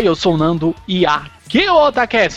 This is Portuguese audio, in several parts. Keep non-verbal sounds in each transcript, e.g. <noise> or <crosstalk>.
Oi, eu sou o Nando e aqui é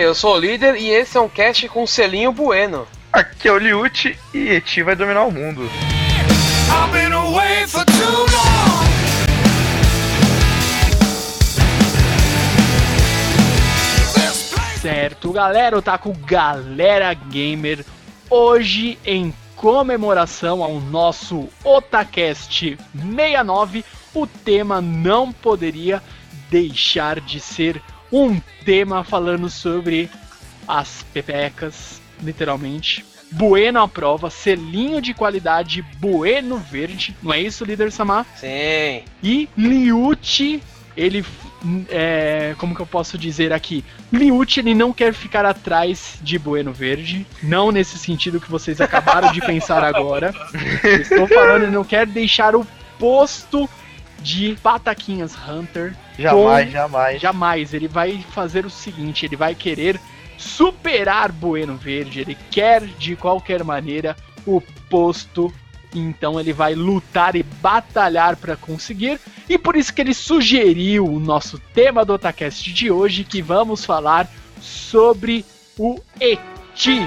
Oi, eu sou o líder e esse é um cast com selinho bueno. Aqui é o Liute e Eti vai dominar o mundo. I've been away for too long. Certo, galera, Otaku Galera Gamer, hoje em comemoração ao nosso Otacast 69, o tema não poderia deixar de ser um tema falando sobre as pepecas, literalmente. Bueno à prova, selinho de qualidade Bueno Verde, não é isso, líder Samar? Sim. E Liuti, ele. É, como que eu posso dizer aqui? Liuti, ele não quer ficar atrás de Bueno Verde. Não nesse sentido que vocês acabaram de <laughs> pensar agora. Estou falando, ele não quer deixar o posto de Pataquinhas Hunter. Jamais, com- jamais. Jamais. Ele vai fazer o seguinte: ele vai querer superar Bueno Verde. Ele quer, de qualquer maneira, o posto. Então ele vai lutar e batalhar para conseguir. E por isso que ele sugeriu o nosso tema do Otacast de hoje, que vamos falar sobre o Eti.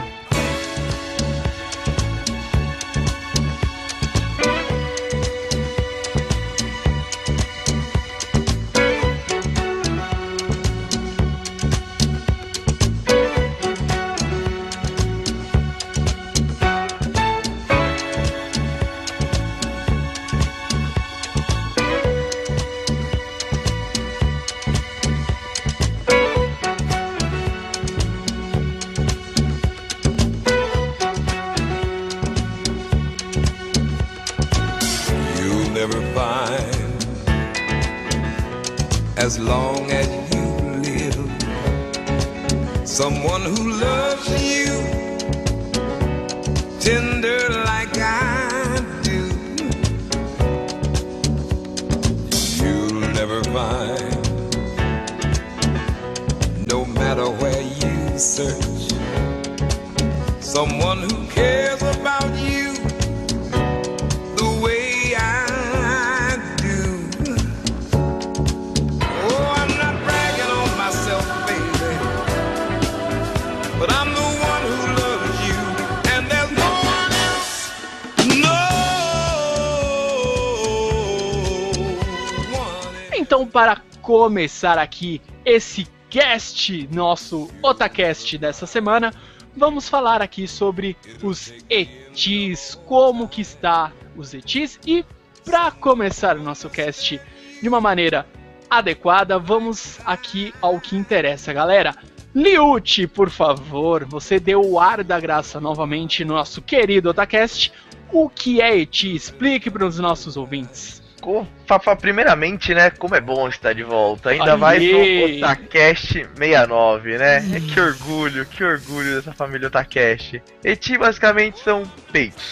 Começar aqui esse cast, nosso Otacast dessa semana, vamos falar aqui sobre os etis, como que está os etis e para começar o nosso cast de uma maneira adequada, vamos aqui ao que interessa, galera. Liute, por favor, você deu o ar da graça novamente no nosso querido Otacast. O que é Eti? Explique para os nossos ouvintes. Com- fa- fa- primeiramente, né, como é bom estar de volta. Ainda Aê! mais no Otacast 69, né? Que orgulho, que orgulho dessa família Otacast. Eti basicamente são peitos.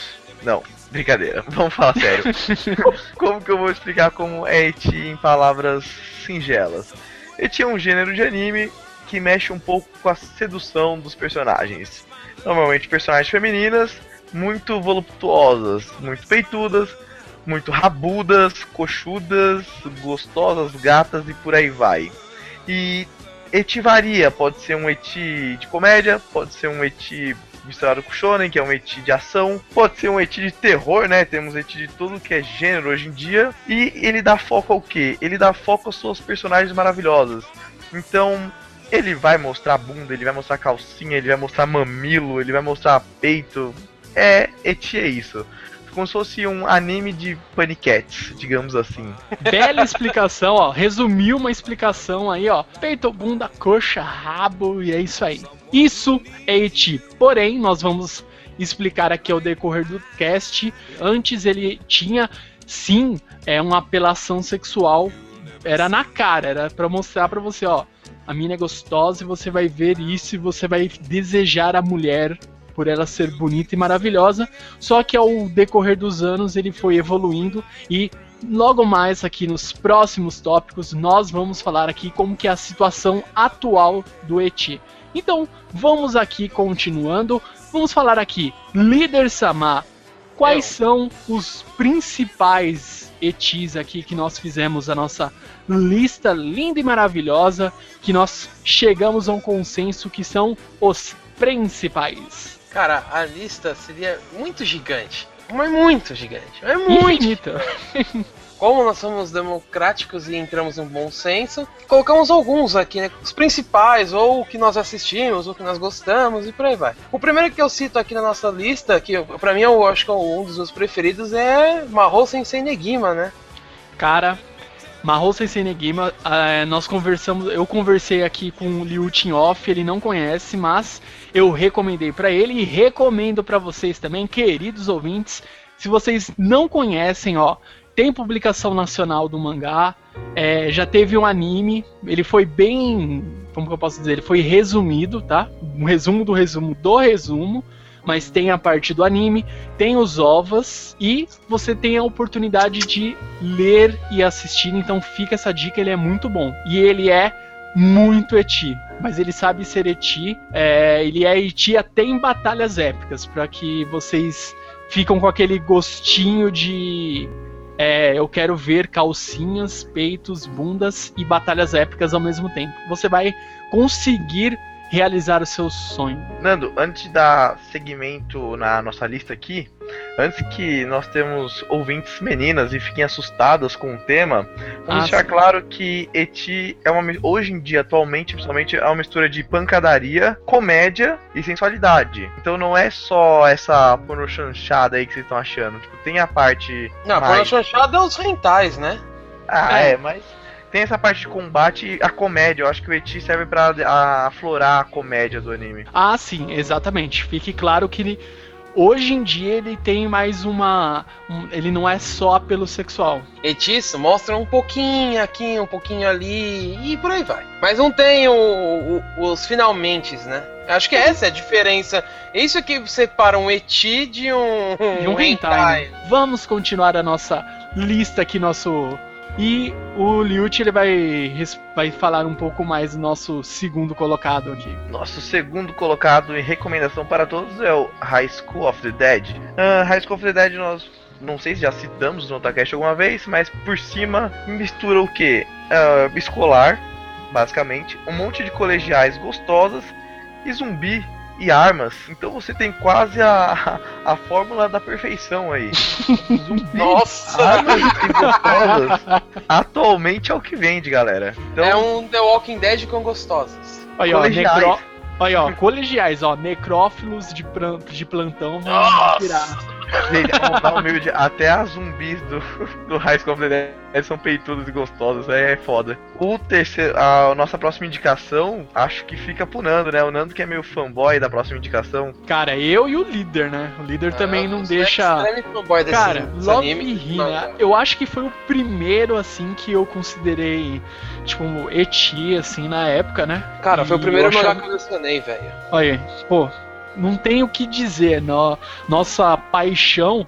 Não, brincadeira, <laughs> vamos falar sério. <laughs> como que eu vou explicar como é Eti em palavras singelas? Eti é um gênero de anime que mexe um pouco com a sedução dos personagens. Normalmente personagens femininas, muito voluptuosas, muito peitudas, muito rabudas, coxudas, gostosas, gatas e por aí vai. E eti varia, pode ser um eti de comédia, pode ser um eti misturado com shonen, que é um eti de ação, pode ser um eti de terror, né? Temos eti de tudo que é gênero hoje em dia. E ele dá foco ao quê? Ele dá foco às suas personagens maravilhosas. Então, ele vai mostrar bunda, ele vai mostrar calcinha, ele vai mostrar mamilo, ele vai mostrar peito. É, eti é isso. Como se fosse um anime de paniquetes, digamos assim. Bela explicação, ó. Resumiu uma explicação aí, ó. Peito, bunda, coxa, rabo e é isso aí. Isso é Eti. Porém, nós vamos explicar aqui ao decorrer do cast. Antes ele tinha, sim, é uma apelação sexual. Era na cara, era pra mostrar pra você, ó. A mina é gostosa e você vai ver isso e você vai desejar a mulher por ela ser bonita e maravilhosa. Só que ao decorrer dos anos ele foi evoluindo e logo mais aqui nos próximos tópicos nós vamos falar aqui como que é a situação atual do Eti. Então, vamos aqui continuando. Vamos falar aqui, líder Sama, quais são os principais etis aqui que nós fizemos a nossa lista linda e maravilhosa, que nós chegamos a um consenso que são os principais. Cara, a lista seria muito gigante. Mas muito gigante. É muito. Infinita. Como nós somos democráticos e entramos em bom senso, colocamos alguns aqui, né? Os principais, ou o que nós assistimos, ou o que nós gostamos, e por aí vai. O primeiro que eu cito aqui na nossa lista, que pra mim eu acho que é um dos meus preferidos, é Mahou Sensei Negima, né? Cara, Mahou Sensei Negima, eh, nós conversamos, eu conversei aqui com o Liu Tin Off, ele não conhece, mas eu recomendei pra ele e recomendo pra vocês também, queridos ouvintes. Se vocês não conhecem, ó, tem publicação nacional do mangá, eh, já teve um anime, ele foi bem, como que eu posso dizer, ele foi resumido, tá? Um resumo do resumo do resumo. Mas tem a parte do anime, tem os ovas e você tem a oportunidade de ler e assistir. Então fica essa dica, ele é muito bom. E ele é muito eti, mas ele sabe ser eti. é, ele é eti até em batalhas épicas, para que vocês ficam com aquele gostinho de é, eu quero ver calcinhas, peitos, bundas e batalhas épicas ao mesmo tempo. Você vai conseguir realizar o seu sonho. Nando, antes de dar segmento na nossa lista aqui, antes que nós temos ouvintes meninas e fiquem assustadas com o tema, vamos Ah, deixar sim. claro que Eti é uma hoje em dia, atualmente, principalmente, é uma mistura de pancadaria, comédia e sensualidade. Então não é só essa porno chanchada aí que vocês estão achando. Tipo, tem a parte. Não, mais- porno chanchada é os rentais, né? Ah, É. é, mas. Tem essa parte de combate e a comédia. Eu acho que o Eti serve pra a- aflorar a comédia do anime. Ah, sim, exatamente. Fique claro que ele, hoje em dia ele tem mais uma. um- ele não é só apelo sexual. Etis mostra um pouquinho aqui, um pouquinho ali e por aí vai. Mas não tem o- o- os finalmente, né? Acho que essa é a diferença. Isso que separa um eti de um, E um hentai. né? Vamos continuar a nossa lista aqui, nosso. E o Liut ele vai, vai falar um pouco mais do nosso segundo colocado aqui. Nosso segundo colocado em recomendação para todos é o High School of the Dead. Ah, High School of the Dead nós não sei se já citamos no Otacast alguma vez, mas por cima mistura o que? escolar, basicamente, um monte de colegiais gostosas e zumbi e armas. Então você tem quase a, a fórmula da perfeição aí. <laughs> Zumbi, Nossa! armas e gostosas. Atualmente é o que vende, galera. Então, É um The Walking Dead com gostosas. Olha, ó, Colegiais. necro... Olha, ó, colegiais, ó, necrófilos de, pran- de plantão vão Nossa! virar. Gente, dar humilde, até as zumbis do, <laughs> do High School of the Dead são peitudas e gostosas, é foda. O terceiro, a nossa próxima indicação, acho que fica pro Nando, né? O Nando que é meio fanboy da próxima indicação. Cara, eu e o líder, né? O líder também não deixa. extreme fanboy desse- Cara, Love anime. Hina, eu acho que foi o primeiro, assim, que eu considerei, tipo, eti, assim, na época, né? Cara, foi o E primeiro mangá achava- que eu colecionei, velho. Olha, pô, não tem o que dizer. No, nossa paixão,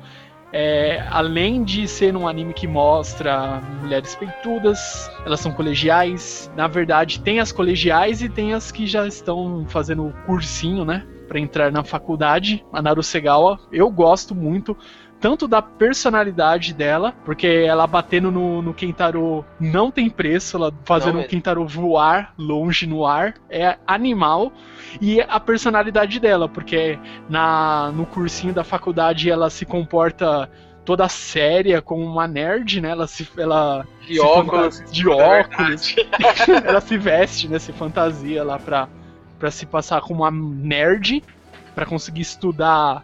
é, além de ser um anime que mostra mulheres peitudas, elas são colegiais. Na verdade, tem as colegiais e tem as que já estão fazendo o cursinho, né? Pra entrar na faculdade. A Narusegawa, eu gosto muito. Tanto da personalidade dela, porque ela batendo no, no Kentaro não tem preço, ela fazendo o. Kentaro voar longe no ar, é animal e a personalidade dela, porque na no cursinho da faculdade ela se comporta toda séria como uma nerd, né? Ela se ela De se óculos. fanta- de óculos. <laughs> ela se veste, né, se fantasia lá pra, pra se passar como uma nerd, pra conseguir estudar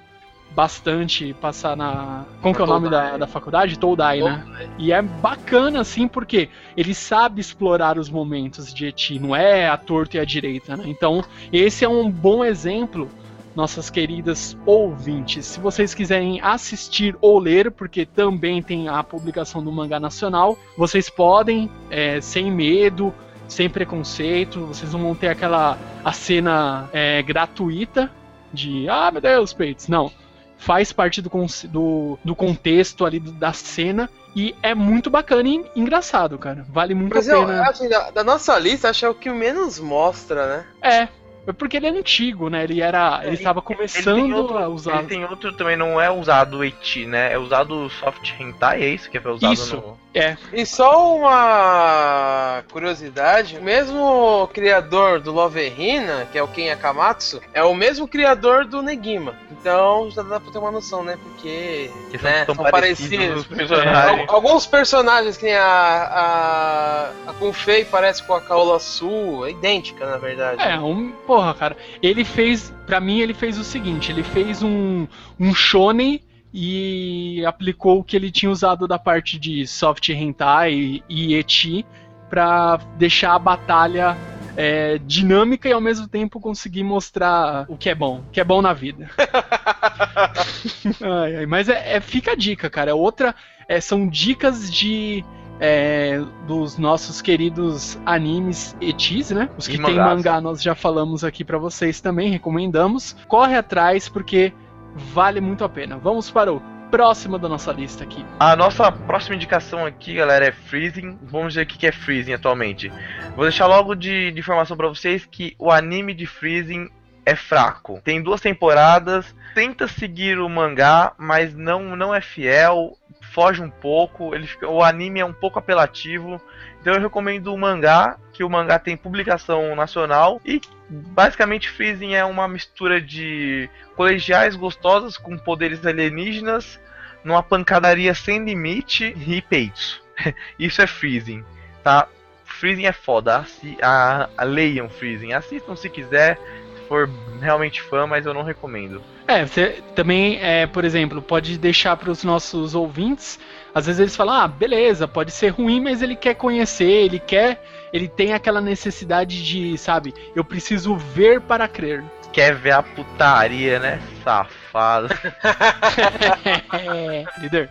bastante passar na. Como que é o nome da, da faculdade? Toudai, né? E é bacana, assim, porque ele sabe explorar os momentos de Eti, não é a torta e a direita, né? Então, esse é um bom exemplo, nossas queridas ouvintes. Se vocês quiserem assistir ou ler, porque também tem a publicação do mangá nacional, vocês podem, é, sem medo, sem preconceito, vocês não vão ter aquela a cena é, gratuita de ah, meu Deus, peitos. Não. Faz parte do, do, do contexto ali da cena e é muito bacana e engraçado, cara. Vale muito Mas a eu, pena. assim, da, da nossa lista, acho que é o que menos mostra, né? É. É porque ele é antigo, né? Ele era. Ele estava Ele tem começando outro, a usar. ele tem outro também, não é usado eti, né? É usado soft hentai, é isso que é usado Isso. no... É. E só uma curiosidade, o mesmo criador do Love Hina, que é o Ken Akamatsu, é o mesmo criador do Negima. Então já dá pra ter uma noção, né? Porque Que são né, tão são parecidos parecidos. personagens. Al- Alguns personagens que a, a, a Kunfei parece com a Kaola Sul, é idêntica na verdade. É, um. Porra, cara. Ele fez. Pra mim, ele fez o seguinte: ele fez um, um shonen e aplicou o que ele tinha usado da parte de soft hentai e eti pra deixar a batalha é, dinâmica e ao mesmo tempo conseguir mostrar o que é bom, o que é bom na vida. <laughs> Ai, ai, mas é, é- fica a dica, cara. É outra. é, são dicas de. é, dos nossos queridos animes etis, né? Os E que tem mangás. mangá nós já falamos aqui pra vocês também, recomendamos. Corre atrás porque vale muito a pena. Vamos para o próximo da nossa lista aqui. A nossa próxima indicação aqui, galera, é Freezing. Vamos ver o que é Freezing atualmente. Vou deixar logo de, de informação pra vocês que o anime de Freezing é fraco. Tem duas temporadas, tenta seguir o mangá, mas não, não é fiel, foge um pouco. Ele fica- o anime é um pouco apelativo. Então eu recomendo o mangá, que o mangá tem publicação nacional e basicamente Freezing é uma mistura de colegiais gostosas com poderes alienígenas numa pancadaria sem limite e peitos. <laughs> Isso é Freezing, tá? Freezing é foda, a, a, leiam Freezing, assistam se quiser, se for realmente fã, mas eu não recomendo. É, você também, é, por exemplo, pode deixar para os nossos ouvintes. Às vezes eles falam, ah, beleza, pode ser ruim, mas ele quer conhecer, ele quer, ele tem aquela necessidade de, sabe, eu preciso ver para crer. Quer ver a putaria, né? Safado. <laughs> É, líder.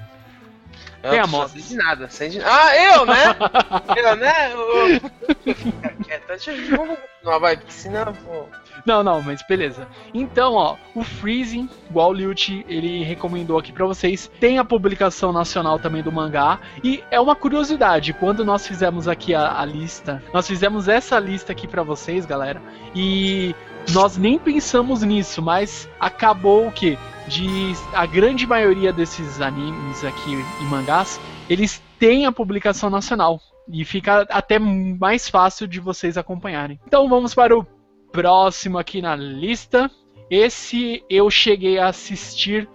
Eu Tem a moto. sei de nada, sei de Ah, eu, né? <laughs> eu, né? Eu... <laughs> Deixa. Vamos... Não, vai, senão... Pô... Não, não, mas beleza. Então, ó, o Freezing, igual o Liut, ele recomendou aqui pra vocês, tem a publicação nacional também do mangá. E é uma curiosidade, quando nós fizemos aqui a, a lista, nós fizemos essa lista aqui pra vocês, galera, e nós nem pensamos nisso, mas acabou o quê? De a grande maioria desses animes aqui e mangás, eles têm a publicação nacional. E fica até mais fácil de vocês acompanharem. Então vamos para o próximo aqui na lista. Esse eu cheguei a assistir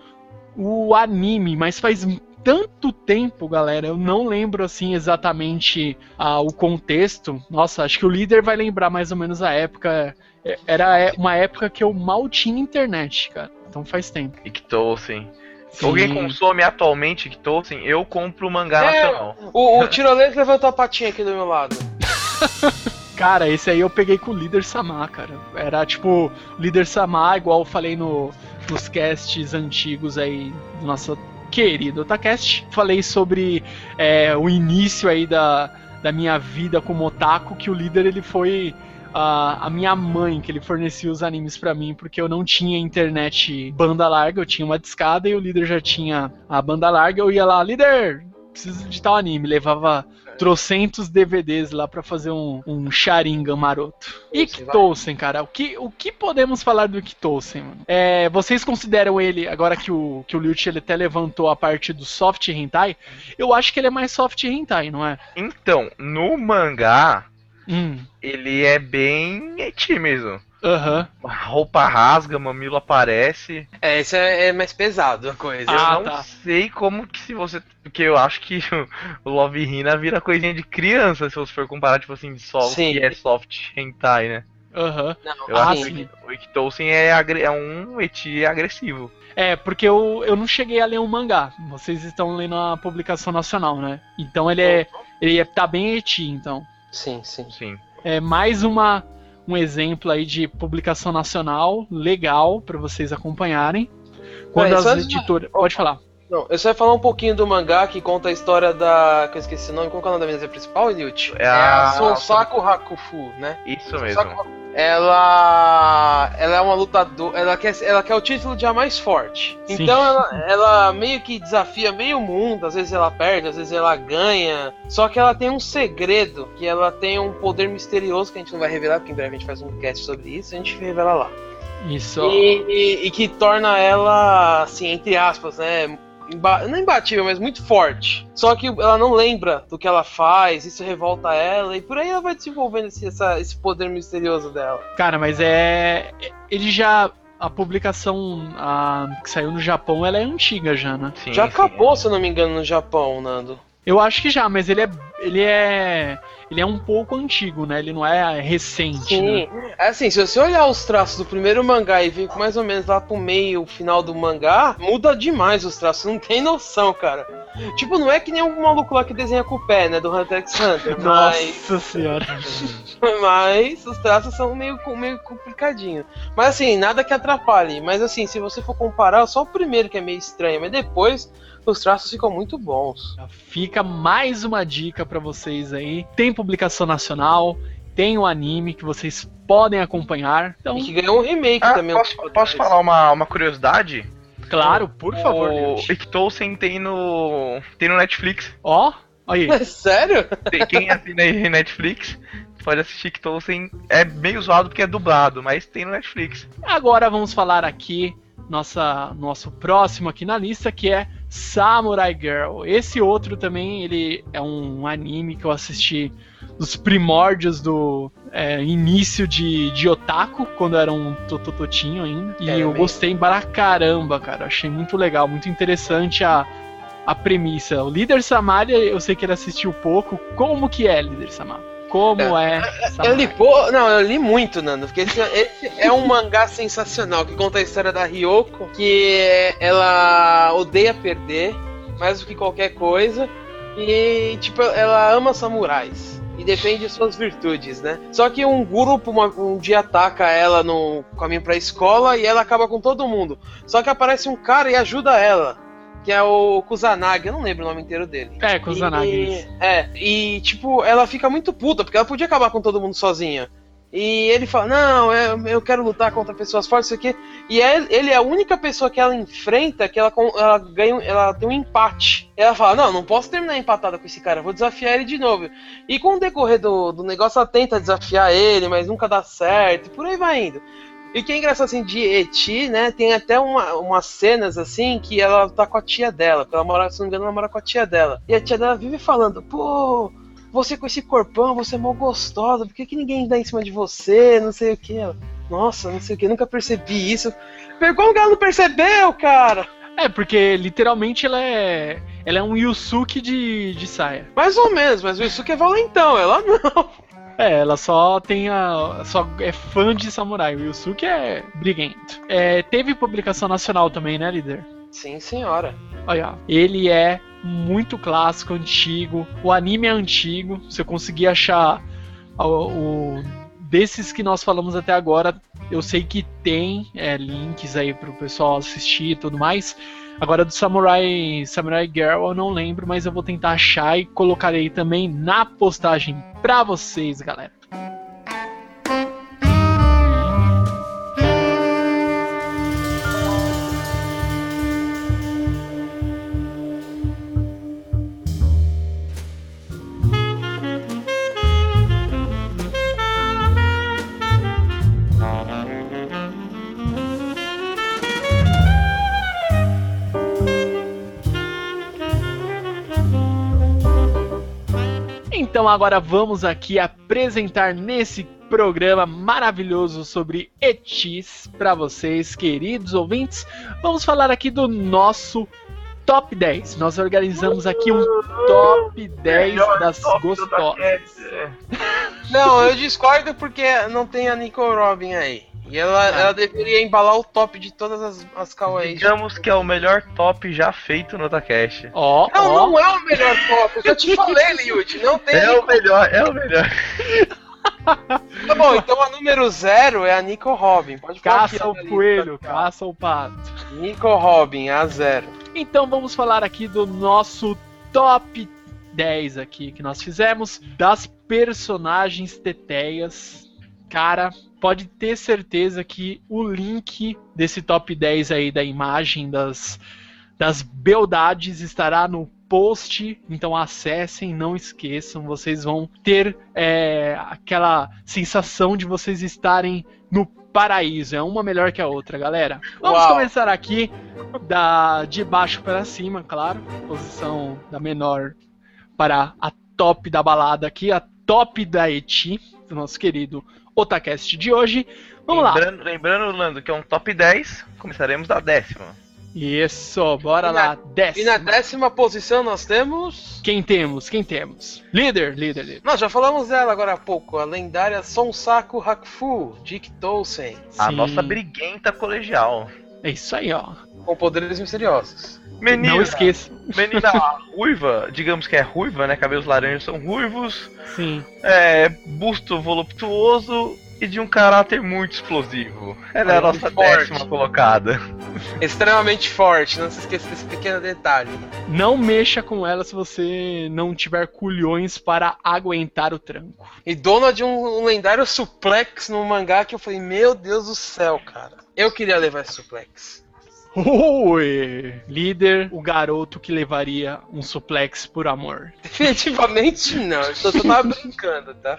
o anime, mas faz tanto tempo, galera, eu não lembro assim exatamente ah, o contexto. Nossa, acho que o líder vai lembrar mais ou menos a época. É, Era é, uma época que eu mal tinha internet, cara. Então faz tempo. Ictou, sim. Sim. Alguém consome atualmente Kitousen, eu compro o mangá É. nacional. O, o tirolês levantou a patinha aqui do meu lado. <laughs> Cara, esse aí eu peguei com o líder Samar, cara. Era tipo, líder Samar, igual eu falei no, nos casts antigos aí do nosso querido Otacast. Falei sobre é, o início aí da, da minha vida como otaku, que o líder ele foi a, a minha mãe, que ele fornecia os animes pra mim, porque eu não tinha internet banda larga, eu tinha uma discada e o líder já tinha a banda larga. Eu ia lá, líder, preciso de tal anime, levava trocentos DVDs lá pra fazer um, um Sharingan maroto. E Kitousen, cara, o que, o que podemos falar do Kitousen, mano? É, vocês consideram ele, agora que o, que o Liuchi ele até levantou a parte do soft hentai, eu acho que ele é mais soft hentai, não é? Então, no mangá, Hum, ele é bem mesmo. Aham. A roupa rasga, mamilo aparece. É, esse é, é mais pesado a coisa. Ah, eu não tá. sei como que se você. Porque eu acho que <laughs> o Love Hina vira coisinha de criança, se você for comparar, tipo assim, de só o Sim. que é soft hentai, né? Aham. Não, Eu Ah, acho sim. que o Ikitosen é, agre- é um eti agressivo. É, porque eu, eu não cheguei a ler um mangá. Vocês estão lendo a publicação nacional, né? Então ele é. Ele é, tá bem eti, então. Sim, sim. Sim. É mais uma, um exemplo aí de publicação nacional legal pra vocês acompanharem. Quando Peraí, as editoras. Pode falar. Não, eu só ia falar um pouquinho do mangá que conta a história da. que eu esqueci o nome, qual é o nome da menina principal, Eliut? É a- Sonsaku Hakufu, né? Isso mesmo. Sonsaku- Ela. Ela é uma lutadora. Ela quer, ela quer o título de a mais forte. Sim. Então ela, ela meio que desafia meio mundo. Às vezes ela perde, às vezes ela ganha. Só que ela tem um segredo: que ela tem um poder misterioso que a gente não vai revelar, porque em breve a gente faz um cast sobre isso. A gente revela lá. Isso. E, e- e que torna ela, assim, entre aspas, né? Imba- não imbatível, mas muito forte. Só que ela não lembra do que ela faz, isso revolta ela, e por aí ela vai desenvolvendo esse, essa- esse poder misterioso dela. Cara, mas é. Ele já. A publicação a, que saiu no Japão, ela é antiga já, né? Sim, Já sim. acabou, se eu não me engano, no Japão, Nando. Eu acho que já, mas ele é. Ele é. Ele é um pouco antigo, né? Ele não é recente, né? Sim. É assim, se você olhar os traços do primeiro mangá e ver mais ou menos lá pro meio, final do mangá, muda demais os traços, <laughs> não tem noção, cara. Tipo, não é que nem um maluco lá que desenha com o pé, né, do Hunter x Hunter, mas... Nossa senhora. <laughs> Mas os traços são meio, meio complicadinho. Mas assim, nada que atrapalhe. Mas assim, se você for comparar, só o primeiro que é meio estranho, mas depois os traços ficam muito bons. Fica mais uma dica pra vocês aí. Tem publicação nacional, tem o anime que vocês podem acompanhar. Então, E que ganhou um remake Ah, também. posso, posso falar uma, uma curiosidade? claro, por favor. O. Ikitosen tem no. tem no Netflix. Ó, aí. <laughs> Sério? Tem- Quem assina aí Netflix pode assistir Ikitosen. É meio zoado porque é dublado, mas tem no Netflix. Agora vamos falar aqui nossa nosso próximo aqui na lista que é Samurai Girl. Esse outro também ele é um anime que eu assisti nos primórdios do é, início de, de otaku quando era um totototinho ainda e É, eu mesmo. gostei pra caramba, cara. Achei muito legal, muito interessante a a premissa. O líder Samaria, eu sei que ele assistiu pouco. Como que é, líder Samar? Como é? Eu Samurai? li, pô, não, eu li muito, Nando, porque esse, esse é um mangá sensacional que conta a história da Ryoko, que ela odeia perder mais do que qualquer coisa e tipo ela ama samurais e defende suas virtudes, né? Só que um grupo uma- um dia ataca ela no caminho pra escola e ela acaba com todo mundo. Só que aparece um cara e ajuda ela. Que é o Kusanagi, eu não lembro o nome inteiro dele. É, Kusanagi. E, é, e tipo, ela fica muito puta, porque ela podia acabar com todo mundo sozinha. E ele fala, não, eu, eu quero lutar contra pessoas fortes, isso aqui. E é- ele é a única pessoa que ela enfrenta que ela, ela ganha, ela tem um empate. Ela fala, não, não posso terminar empatada com esse cara, vou desafiar ele de novo. E com o decorrer do, do negócio, ela tenta desafiar ele, mas nunca dá certo, e por aí vai indo. E o que é engraçado assim de Eti, né? Tem até uma, umas cenas assim que ela tá com a tia dela. Ela mora, se não me engano, ela mora com a tia dela. E a tia dela vive falando, pô, você com esse corpão, você é mó gostosa, por que, que ninguém dá em cima de você? Não sei o que. Nossa, não sei o que, nunca percebi isso. Como que ela não percebeu, cara? É, porque literalmente ela é. Ela é um Yusuke de, de saia. Mais ou menos, mas o Yusuke é valentão, ela não. É, ela só tem a. só é fã de samurai. O Yusuke é briguento. É, teve publicação nacional também, né, líder? Sim, senhora. Olha, ele é muito clássico, antigo. O anime é antigo. Se eu conseguir achar o, o- desses que nós falamos até agora, eu sei que tem é, links aí pro pessoal assistir e tudo mais. Agora do Samurai Samurai Girl eu não lembro, mas eu vou tentar achar e colocarei também na postagem pra vocês, galera. Então agora vamos aqui apresentar nesse programa maravilhoso sobre etis para vocês, queridos ouvintes. Vamos falar aqui do nosso top 10. Nós organizamos aqui um top 10 das gostosas. Não, eu discordo porque não tem a Nicole Robin aí. E ela, ela deveria embalar o top de todas as, as kawaiis. Digamos que é o melhor top já feito no Otacast. Ó, Não, ó, não é o melhor top. Eu já te falei, Liut. Não tem. É o melhor, é o melhor. Tá bom, então a número zero é a Nico Robin. Pode falar caça aqui, o coelho, tá? caça o pato. Nico Robin, a zero. Então vamos falar aqui do nosso top 10 aqui que nós fizemos das personagens teteias. Cara, pode ter certeza que o link desse top 10 aí da imagem das, das beldades estará no post. Então acessem, não esqueçam. Vocês vão ter é, aquela sensação de vocês estarem no paraíso. É uma melhor que a outra, galera. Vamos Uau. começar aqui da de baixo para cima, claro. Posição da menor para a top da balada aqui, a top da Eti, do nosso querido Otacast de hoje. Vamos lá. lembrando, lembrando, Lando, que é um top 10, começaremos da décima. Isso, bora E na- lá. Décima. E na décima posição nós temos. Quem temos? Quem temos? Líder, líder, líder. Nós já falamos dela agora há pouco, a lendária Sonsaku Hakufu, Dick Tolsen, A Sim. nossa briguenta colegial. É isso aí, ó. com poderes misteriosos. Menina, Não esqueça. menina ruiva, digamos que é ruiva, né? Cabelos laranjas são ruivos. Sim. É, busto voluptuoso e de um caráter muito explosivo. Ela é a nossa forte. décima colocada. Extremamente forte, não se esqueça desse pequeno detalhe. Não mexa com ela se você não tiver culhões para aguentar o tranco. E dona de um, um lendário suplex no mangá que eu falei, meu Deus do céu, cara. Eu queria levar esse suplex. Oi! Líder, o garoto que levaria um suplex por amor. Definitivamente não, eu só tava brincando, tá?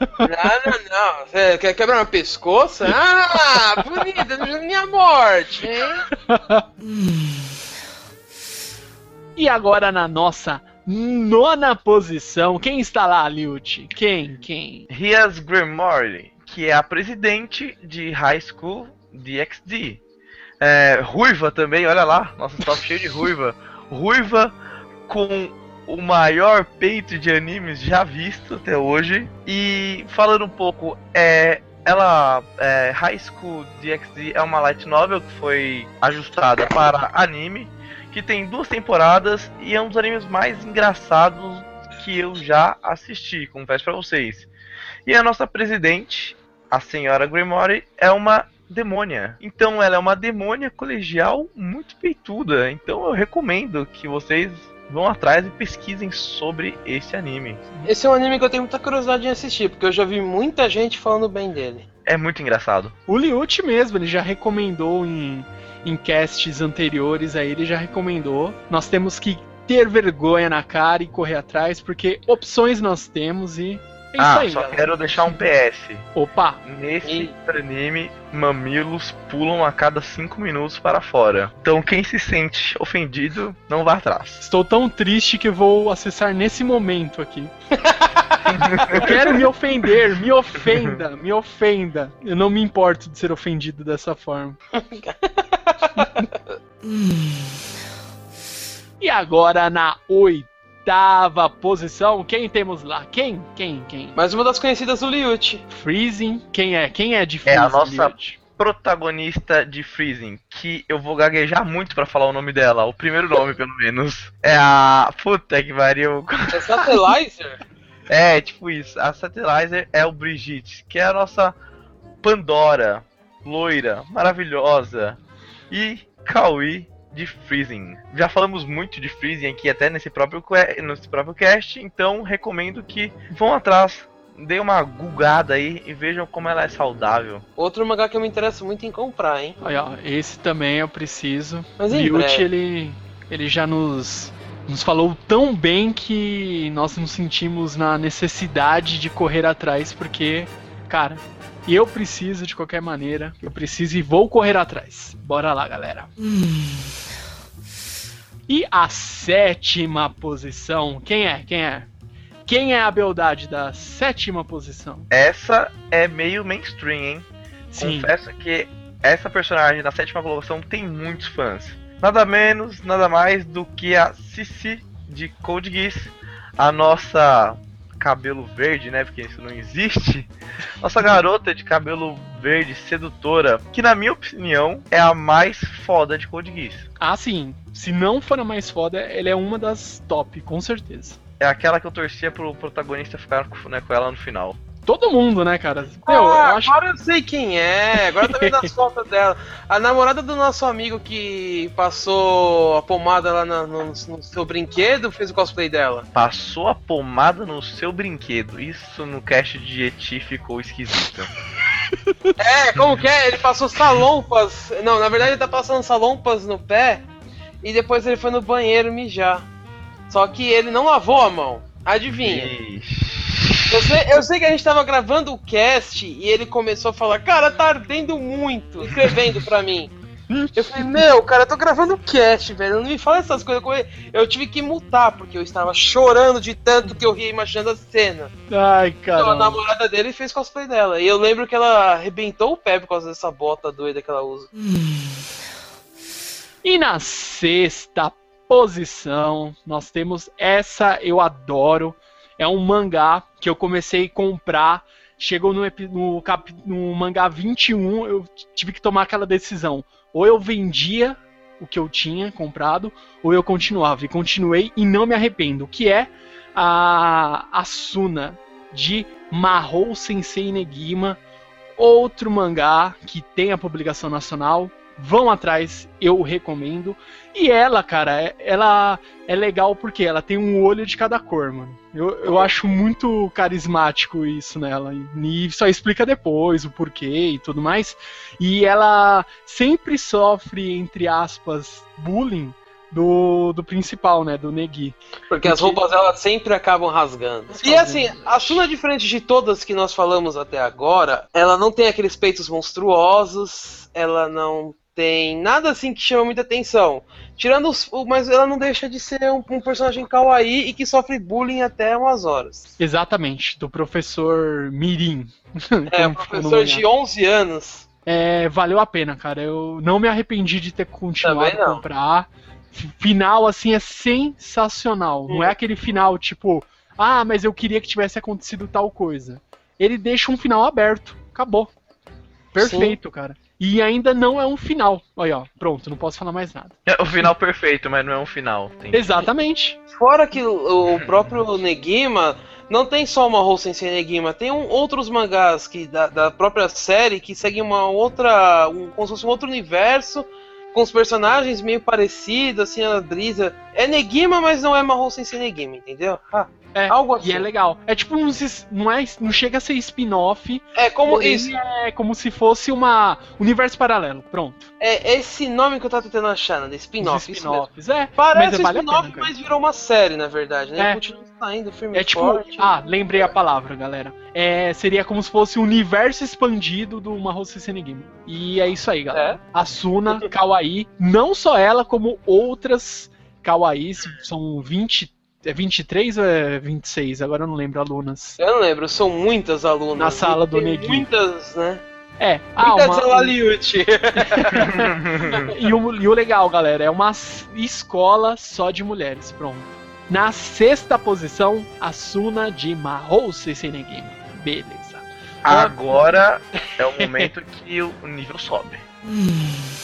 Não, não, não. Você quer quebrar meu pescoço? Ah, bonita, minha morte, hein? E agora na nossa nona posição, quem está lá, Liut? Quem? Quem? Rias Grimoire, que é a presidente de High School DxD. É, ruiva também, olha lá, nosso top cheio de ruiva. Ruiva com o maior peito de animes já visto até hoje. E falando um pouco, é, ela, é, High School DxD é uma light novel que foi ajustada para anime, que tem duas temporadas e é um dos animes mais engraçados que eu já assisti, confesso pra vocês. E a nossa presidente, a senhora Grimoire, é uma demônia. Então ela é uma demônia colegial muito peituda. Então eu recomendo que vocês vão atrás e pesquisem sobre esse anime. Esse é um anime que eu tenho muita curiosidade em assistir, porque eu já vi muita gente falando bem dele. É muito engraçado. O Liut mesmo, ele já recomendou em, em casts anteriores aí, ele já recomendou. Nós temos que ter vergonha na cara e correr atrás, porque opções nós temos e é isso ah, aí, só galera. quero deixar um PS. Opa, Nesse E- anime, mamilos pulam a cada 5 minutos para fora. Então quem se sente ofendido, não vá atrás. estou tão triste que vou acessar nesse momento aqui. Eu quero me ofender, me ofenda, me ofenda. Eu não me importo de ser ofendido dessa forma. <laughs> E agora na oitava posição, quem temos lá? Quem? Quem? Quem? Mas uma das conhecidas do Liut. Freezing? Quem é? Quem é de É Freezing? a nossa- Liut? protagonista de Freezing, que eu vou gaguejar muito pra falar o nome dela, o primeiro nome pelo menos. É a. Puta que pariu. É Satellizer? É, tipo isso. A Satellizer é o Brigitte, que é a nossa Pandora, loira, maravilhosa. E Kawi de Freezing. Já falamos muito de Freezing aqui até nesse próprio, nesse próprio cast, então recomendo que vão atrás, dê uma gugada aí e vejam como ela é saudável. Outro mangá que eu me interesso muito em comprar, hein? Aí, ó, esse também eu preciso. Mas em Ryuchi, breve. ele, ele já nos, nos falou tão bem que nós nos sentimos na necessidade de correr atrás, porque, cara, eu preciso de qualquer maneira, eu preciso e vou correr atrás. Bora lá, galera. E a sétima posição, quem é? Quem é? Quem é a beldade da sétima posição? Essa é meio mainstream, hein? Sim. Confesso que essa personagem na sétima colocação tem muitos fãs. Nada menos, nada mais do que a Cici de Code Geass, a nossa cabelo verde, né? Porque isso não existe. Nossa garota de cabelo verde sedutora, que na minha opinião é a mais foda de Code Geass. Ah, sim. Se não for a mais foda, ela é uma das top, com certeza. É aquela que eu torcia pro protagonista ficar né, com ela no final. Todo mundo, né, cara? Meu, eu ah, acho. agora eu sei quem é. Agora eu tô vendo as <laughs> fotos dela. A namorada do nosso amigo que passou a pomada lá na- no, no seu brinquedo fez o cosplay dela. Passou a pomada no seu brinquedo. Isso no cast de Eti ficou esquisito. É, como que é? Ele passou salompas. Não, na verdade ele tá passando salompas no pé e depois ele foi no banheiro mijar. Só que ele não lavou a mão. Adivinha? Ixi. Eu sei, eu sei que a gente tava gravando o cast e ele começou a falar, cara, tá ardendo muito, escrevendo pra mim. Eu falei, meu, cara, eu tô gravando o cast, velho. Não me fala essas coisas. Eu tive que mutar, porque eu estava chorando de tanto que eu ria imaginando a cena. Ai, Então, a cara. namorada dele fez cosplay dela. E eu lembro que ela arrebentou o pé por causa dessa bota doida que ela usa. E na sexta posição, nós temos essa eu adoro. É um mangá que eu comecei a comprar. Chegou no, no, cap- no mangá 21, eu tive que tomar aquela decisão. Ou eu vendia o que eu tinha comprado, ou eu continuava. E continuei e não me arrependo. Que é a Asuna de Mahou Sensei Negima. Outro mangá que tem a publicação nacional. Vão atrás, eu recomendo. E ela, cara, é- ela é legal porque ela tem um olho de cada cor, mano. Eu, eu acho muito carismático isso nela. E só explica depois o porquê e tudo mais. E ela sempre sofre, entre aspas, bullying do, do principal, né? Do Negui. Porque as roupas dela sempre acabam rasgando. E assim, a Suna, diferente de todas que nós falamos até agora, ela não tem aqueles peitos monstruosos, ela não tem nada assim que chama muita atenção. Tirando os. Mas ela não deixa de ser um, um personagem kawaii e que sofre bullying até umas horas. Exatamente, do professor Mirim. <laughs> É, um no professor de mangá. 11 anos. É, valeu a pena, cara. Eu não me arrependi de ter continuado a comprar. Final, assim, é sensacional. Não é aquele final, tipo, ah, mas eu queria que tivesse acontecido tal coisa. Ele deixa um final aberto. Acabou. Perfeito, cara. E ainda não é um final. Olha, ó, pronto, não posso falar mais nada. É o final perfeito, mas não é um final. Tem- Exatamente. Fora que o, o próprio Negima não tem só uma Rou Sensei Negima, tem um- outros mangás que, da, da própria série que seguem uma outra. Um, como se fosse um outro universo, com os personagens meio parecidos, assim, a brisa. É Negima, mas não é Mahou Sensei Negima, entendeu? Ah, É, Algo assim. E é legal. É tipo, um, não, é, não chega a ser spin-off. é como isso. É como se fosse uma universo paralelo. Pronto. É esse nome que eu tava tentando achar, né? Spin-off. spin-offs. É, Parece mas a spin-off, mas virou uma série, na verdade, né? É. Continua saindo firme É tipo, forte. ah, lembrei a palavra, galera. É, seria como se fosse o universo expandido do Mahou Senegimi. E é isso aí, galera. É. Asuna, Kawaii, não só ela, como outras Kawaiis, são 20, é 23 ou é 26? Agora eu não lembro, alunas. Eu não lembro, são muitas alunas. Na sala E do tem Negui. Muitas, né? É, ah, Muitas uma, Alaliute. <laughs> e, o, e o legal, galera, é uma escola só de mulheres, pronto. Na sexta posição, Asuna de Mahou Senegimi. Beleza. Agora é o momento que o nível sobe. <laughs>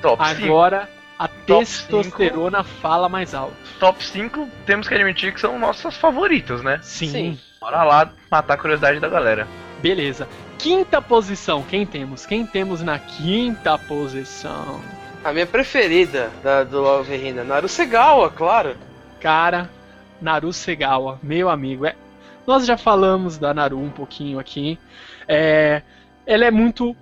Top 5. Agora a Top testosterona fala mais alto. Top 5 temos que admitir que são nossas favoritas, né? Sim. Sim. Bora lá matar a curiosidade da galera. Beleza. Quinta posição, quem temos? Quem temos na quinta posição? A minha preferida da, do Wolverine, Narusegawa, claro. Cara, Naru Segawa, meu amigo. É, nós já falamos da Naru um pouquinho aqui. É, ela é muito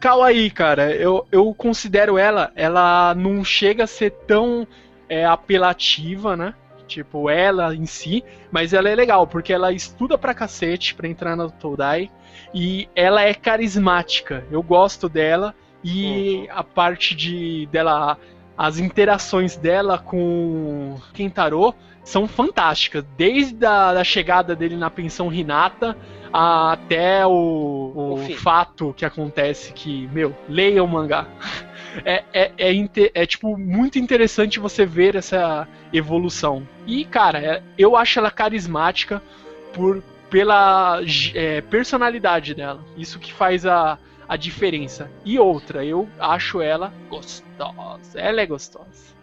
kawaii, cara. Eu, eu considero ela, ela não chega a ser tão é, apelativa, né? Tipo, ela em si, mas ela é legal, porque ela estuda pra cacete pra entrar na Todai e ela é carismática. Eu gosto dela e a parte de dela as interações dela com Kentaro são fantásticas. Desde a da chegada dele na pensão Hinata até o, o O fato que acontece que, meu, leia o mangá. <laughs> É, é, é, inte- é, tipo muito interessante você ver essa evolução. E, cara, é- eu acho ela carismática por, pela é, personalidade dela. Isso que faz a, a diferença. E outra, eu acho ela gostosa. Ela é gostosa.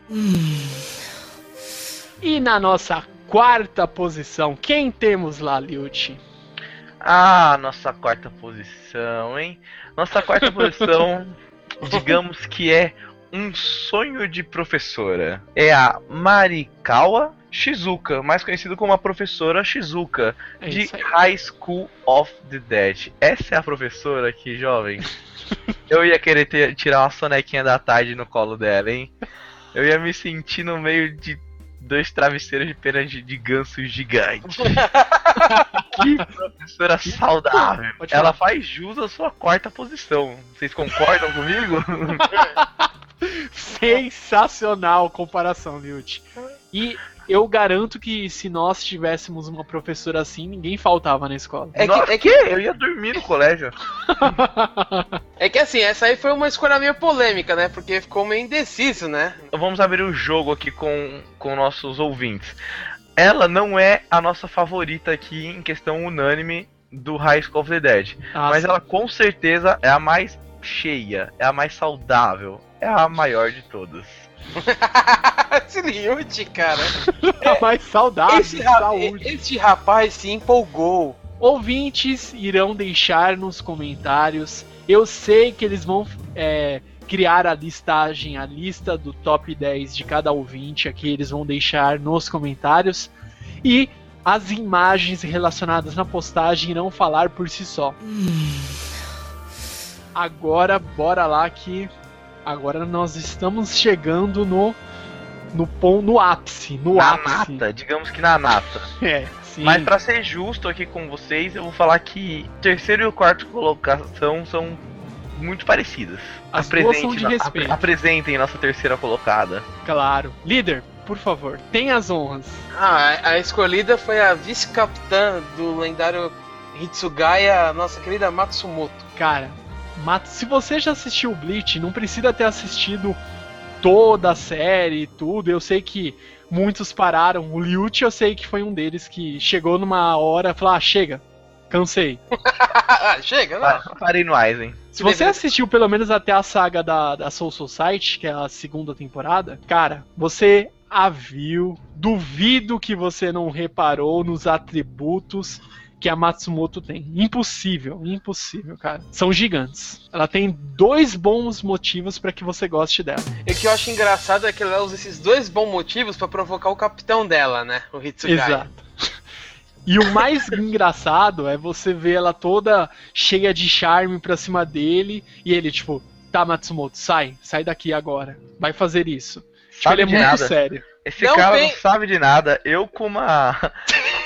E na nossa quarta posição, quem temos lá, Liuti? Ah, nossa quarta posição, hein? Nossa quarta posição, <laughs> digamos que é um sonho de professora. É a Marikawa Shizuka, mais conhecido como a professora Shizuka, É de. High School of the Dead. Essa é a professora aqui, jovem. Eu ia querer ter- tirar uma sonequinha da tarde no colo dela, hein? Eu ia me sentir no meio de dois travesseiros de pena de, de ganso gigante. <laughs> que professora saudável. Ela faz jus à sua quarta posição. Vocês concordam comigo? <laughs> Sensacional comparação, Liuti. E eu garanto que se nós tivéssemos uma professora assim, ninguém faltava na escola. É que, é, que, Eu ia dormir no colégio. <laughs> é que assim, essa aí foi uma escolha meio polêmica, né? Porque ficou meio indeciso, né? Vamos abrir o jogo aqui com, com nossos ouvintes. Ela não é a nossa favorita aqui em questão unânime do High School of the Dead. Ah, Mas sim. ela com certeza é a mais cheia, é a mais saudável, é a maior de todas. <laughs> Esse Liute, cara. é <laughs> mais saudável, Esse, saúde. esse rapaz se empolgou. Ouvintes irão deixar nos comentários. Eu sei que eles vão é, criar a listagem, a lista do top 10 de cada ouvinte aqui. Eles vão deixar nos comentários. E as imagens relacionadas na postagem irão falar por si só. Agora, bora lá que agora nós estamos chegando no no pon, no ápice, no na ápice. nata, digamos que na nata. <laughs> É, sim. Mas pra ser justo aqui com vocês, eu vou falar que terceiro e o quarto colocação são muito parecidas. As duas são de na- respeito. apre- apresentem nossa terceira colocada. Claro. Líder, por favor, tenha as honras. Ah, a, escolhida foi a vice-capitã do lendário Hitsugaya, a nossa querida Matsumoto. Cara, Mato, se você já assistiu o Bleach, não precisa ter assistido toda a série e tudo. Eu sei que muitos pararam. O Liuchi eu sei que foi um deles que chegou numa hora e falou: Ah, chega, cansei. <laughs> Chega, né? Pa- Parei no Aizen. Se você assistiu pelo menos até a saga da, da Soul Society, que é a segunda temporada, cara, você a viu. Duvido que você não reparou nos atributos que a Matsumoto tem. Impossível, impossível, cara. São gigantes. Ela tem dois bons motivos pra que você goste dela. E o que eu acho engraçado é que ela usa esses dois bons motivos pra provocar o capitão dela, né? O Hitsugaya. Exato. <laughs> E o mais engraçado é você ver ela toda cheia de charme pra cima dele e ele, tipo, tá, Matsumoto, sai, sai daqui agora. Vai fazer isso. Tipo, Sabe ele é muito nada. sério. Esse Não cara não sabe de nada. Eu com uma.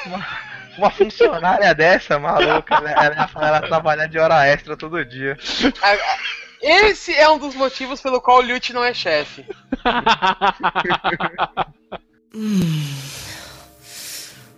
uma, <laughs> uma funcionária dessa, maluca, né? ela, ela trabalhar de hora extra todo dia. Esse é um dos motivos pelo qual o Lute não é chefe. <laughs>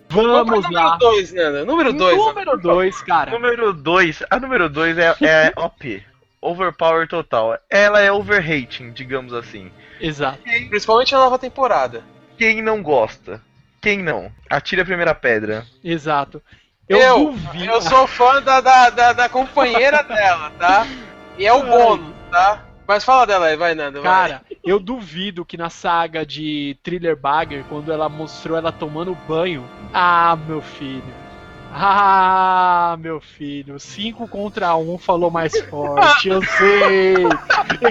Vamos lá. número 2, Nanda. Número 2. Número 2, cara. Número 2. A número 2 é, é OP. Overpower total. Ela é overrating, digamos assim. Exato. Principalmente na nova temporada. Quem não gosta? Quem não? Atire a primeira pedra. Exato. Eu, Eu, duvido. eu sou fã da, da, da, da companheira <laughs> dela, tá? E é o bônus, tá? Mas fala dela aí, vai, Nando. vai. Cara, eu duvido que na saga de Thriller Bagger, quando ela mostrou ela tomando banho. Ah, meu filho. Ah, meu filho. 5 contra 1 um falou mais forte. Eu sei.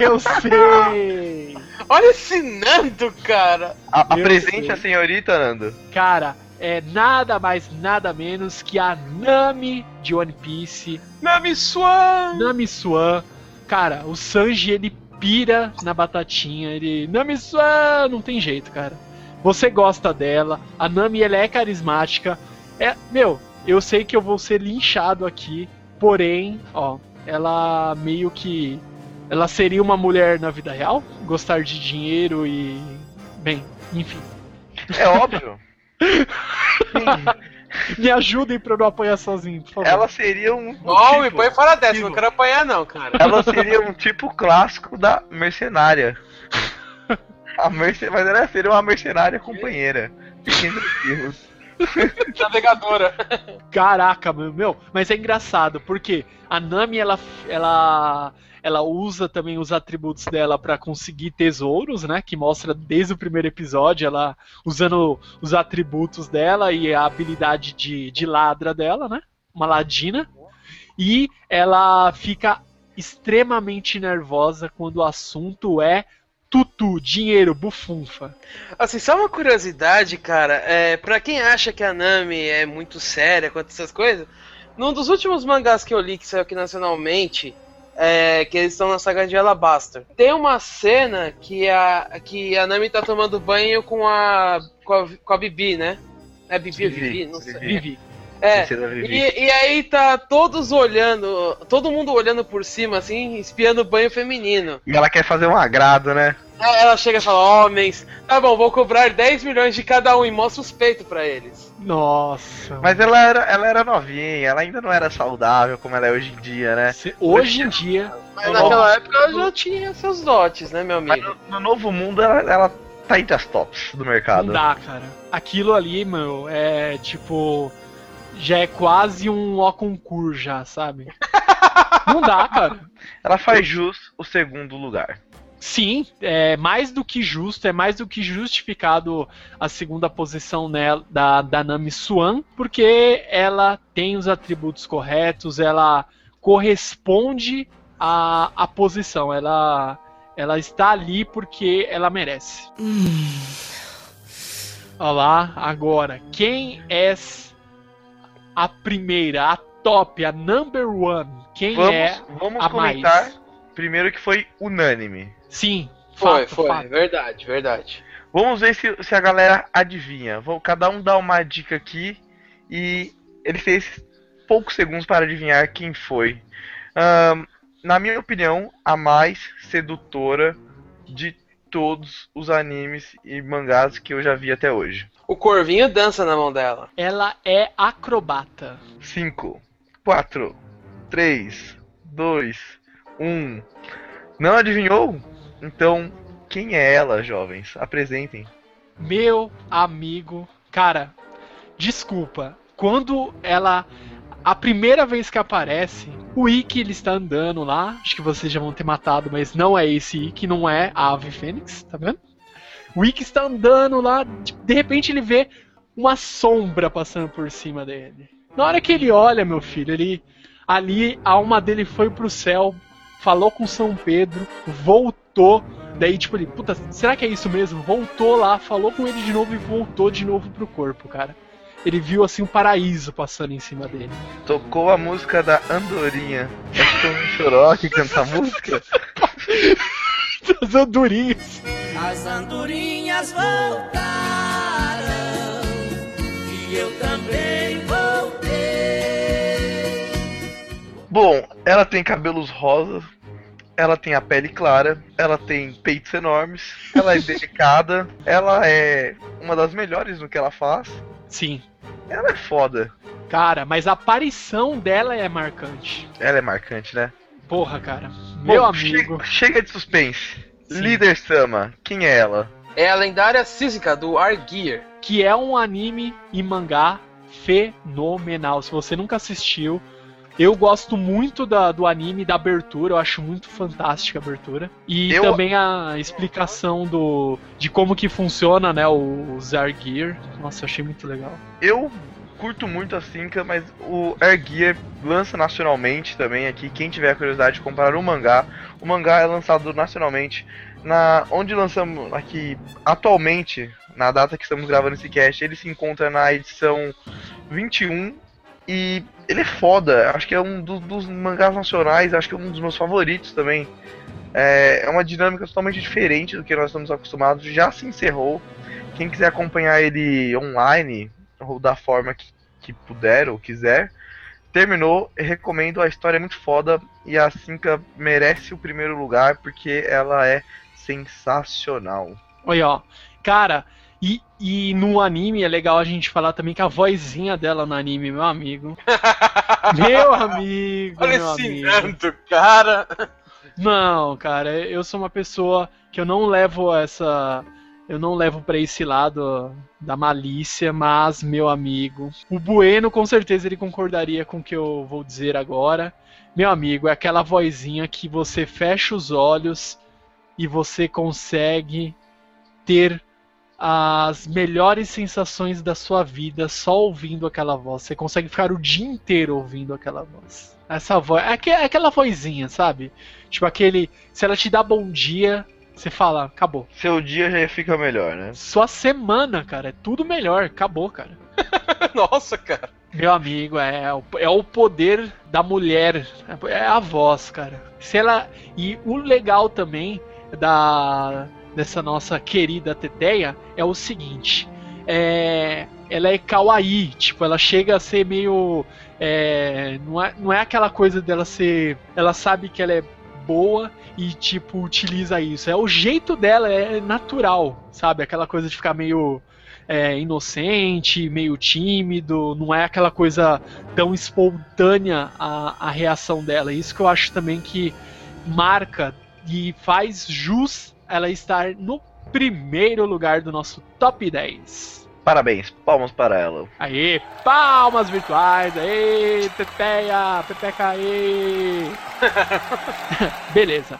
Eu sei. Olha esse Nando, cara. A- apresente sei. a senhorita, Nando. Cara, é nada mais, nada menos que a Nami de One Piece. Nami Swan. Nami Swan. Cara, o Sanji ele pira na batatinha. Ele. Nami Swan! Não tem jeito, cara. Você gosta dela. A Nami ela é carismática. É, meu, eu sei que eu vou ser linchado aqui. Porém, ó, ela meio que. Ela seria uma mulher na vida real? Gostar de dinheiro e. Bem, enfim. É óbvio. <laughs> Me ajudem pra eu não apanhar sozinho, por favor. Ela seria um. um Ó, me tipo- põe fora dessa, não quero apanhar não, cara. Ela seria um tipo clássico da mercenária. <laughs> A merce... Mas ela seria uma mercenária companheira. Fiquem tranquilos. <laughs> Navegadora. Caraca, meu, meu, mas é engraçado, porque a Nami ela, ela, ela usa também os atributos dela pra conseguir tesouros, né? Que mostra desde o primeiro episódio ela usando os atributos dela e a habilidade de, de ladra dela, né? Uma ladina. E ela fica extremamente nervosa quando o assunto é tutu, dinheiro, bufunfa. Assim, só uma curiosidade, cara. É, pra quem acha que a Nami é muito séria quanto a essas coisas, num dos últimos mangás que eu li, que saiu aqui nacionalmente, é, que eles estão na saga de Alabasta, tem uma cena que a, que a Nami tá tomando banho com a, com a, com a Bibi, né? É Bibi ou Vivi, Vivi? Não sei. Vivi. É. E, e aí tá todos olhando, todo mundo olhando por cima, assim, espiando o banho feminino. E ela quer fazer um agrado, né? Aí ela chega e fala, homens, tá bom, vou cobrar 10 milhões de cada um e mostra os peitos pra eles. Nossa. Mas ela era, ela era novinha, ela ainda não era saudável como ela é hoje em dia, né? Se- Hoje em dia, Mas naquela época ela já tinha seus dotes, né, meu Mas amigo? no, no novo mundo ela, ela tá entre as tops do mercado. Não dá, cara. Aquilo ali, meu, é tipo. Já é quase um ó concurso já, sabe? <laughs> Não dá, cara. Ela faz jus o segundo lugar. Sim, é mais do que justo, é mais do que justificado a segunda posição nela, da, da Nami Swan, porque ela tem os atributos corretos, ela corresponde à, à posição, ela, ela está ali porque ela merece. Olha lá, agora, quem é a primeira, a top, a number one? Quem Vamos, é vamos a comentar mais? primeiro que foi unânime. Sim, Foi, fato, foi, fato. verdade, verdade. Vamos ver se, se a galera adivinha. Vou cada um dar uma dica aqui e ele fez poucos segundos para adivinhar quem foi. Ahn, na minha opinião, a mais sedutora de todos os animes e mangás que eu já vi até hoje. O Corvinho dança na mão dela. Ela é acrobata. 5, 4, 3, 2, 1. Não adivinhou? Então, quem é ela, jovens? Apresentem. Meu amigo. Cara, desculpa. Quando ela. A primeira vez que aparece, o Ikki ele está andando lá. Acho que vocês já vão ter matado, mas não é esse Ikki, não é a Ave Fênix, tá vendo? O Ikki está andando lá, de repente ele vê uma sombra passando por cima dele. Na hora que ele olha, meu filho, ele. Ali a alma dele foi pro céu, falou com São Pedro, voltou. Daí, tipo, ele, puta, será que é isso mesmo? Voltou lá, falou com ele de novo e voltou de novo pro corpo, cara. Ele viu assim um paraíso passando em cima dele. Tocou a música da Andorinha. É Tom Choró que canta a música? As andorinhas. As andorinhas voltaram e eu também voltei. Bom, ela tem cabelos rosas, ela tem a pele clara, ela tem peitos enormes, ela é delicada, ela é uma das melhores no que ela faz. Sim. Ela é foda. Cara, mas a aparição dela é marcante. Ela é marcante, né? Porra, cara. Meu Bom, amigo. Chega, chega de suspense. Sim. Líder Sama, quem é ela? É a lendária Sísica do Argear. Que é um anime e mangá fenomenal. Se você nunca assistiu, eu gosto muito da- do anime, da abertura, eu acho muito fantástica a abertura. E Eu- também a explicação do de como que funciona, né, o Zargear. Nossa, eu achei muito legal. Eu curto muito a Sinca, mas o Air Gear lança nacionalmente também aqui. Quem tiver curiosidade de comprar o mangá, o mangá é lançado nacionalmente. Na onde lançamos aqui atualmente, na data que estamos gravando esse cast, ele se encontra na edição 21 e ele é foda. Acho que é um do- dos mangás nacionais, acho que é um dos meus favoritos também. É, é uma dinâmica totalmente diferente do que nós estamos acostumados. Já se encerrou. Quem quiser acompanhar ele online, ou da forma que, que puder ou quiser, terminou. Recomendo, a história é muito foda e a Cinca merece o primeiro lugar porque ela é sensacional. Olha, ó. Cara, e, e no anime é legal a gente falar também que a vozinha dela no anime, meu amigo. <laughs> meu amigo, Olha meu esse amigo. Cara. Não, cara, eu sou uma pessoa que eu não levo essa. Eu não levo pra esse lado da malícia, mas, meu amigo, o Bueno com certeza ele concordaria com o que eu vou dizer agora. Meu amigo, é aquela vozinha que você fecha os olhos e você consegue ter as melhores sensações da sua vida só ouvindo aquela voz. Você consegue ficar o dia inteiro ouvindo aquela voz. Essa voz, é é aquela vozinha, sabe? Tipo aquele, se ela te dá bom dia, você fala, acabou. Seu dia já fica melhor, né? Sua semana, cara, é tudo melhor, acabou, cara. <laughs> Nossa, cara. Meu amigo, é, o- é o poder da mulher, é a voz, cara. Se ela e o legal também da dessa nossa querida Teteia é o seguinte, é, ela é kawaii, tipo, ela chega a ser meio é, não, é, não é aquela coisa dela ser, ela sabe que ela é boa e tipo utiliza isso. É o jeito dela é natural, sabe? Aquela coisa de ficar meio é, inocente, meio tímido, não é aquela coisa tão espontânea a, a reação dela. Isso que eu acho também que marca e faz jus ela estar no primeiro lugar do nosso top 10. Parabéns, palmas para ela. Aê, palmas virtuais, aê, Pepeia, Pepeca, aê. <laughs> Beleza.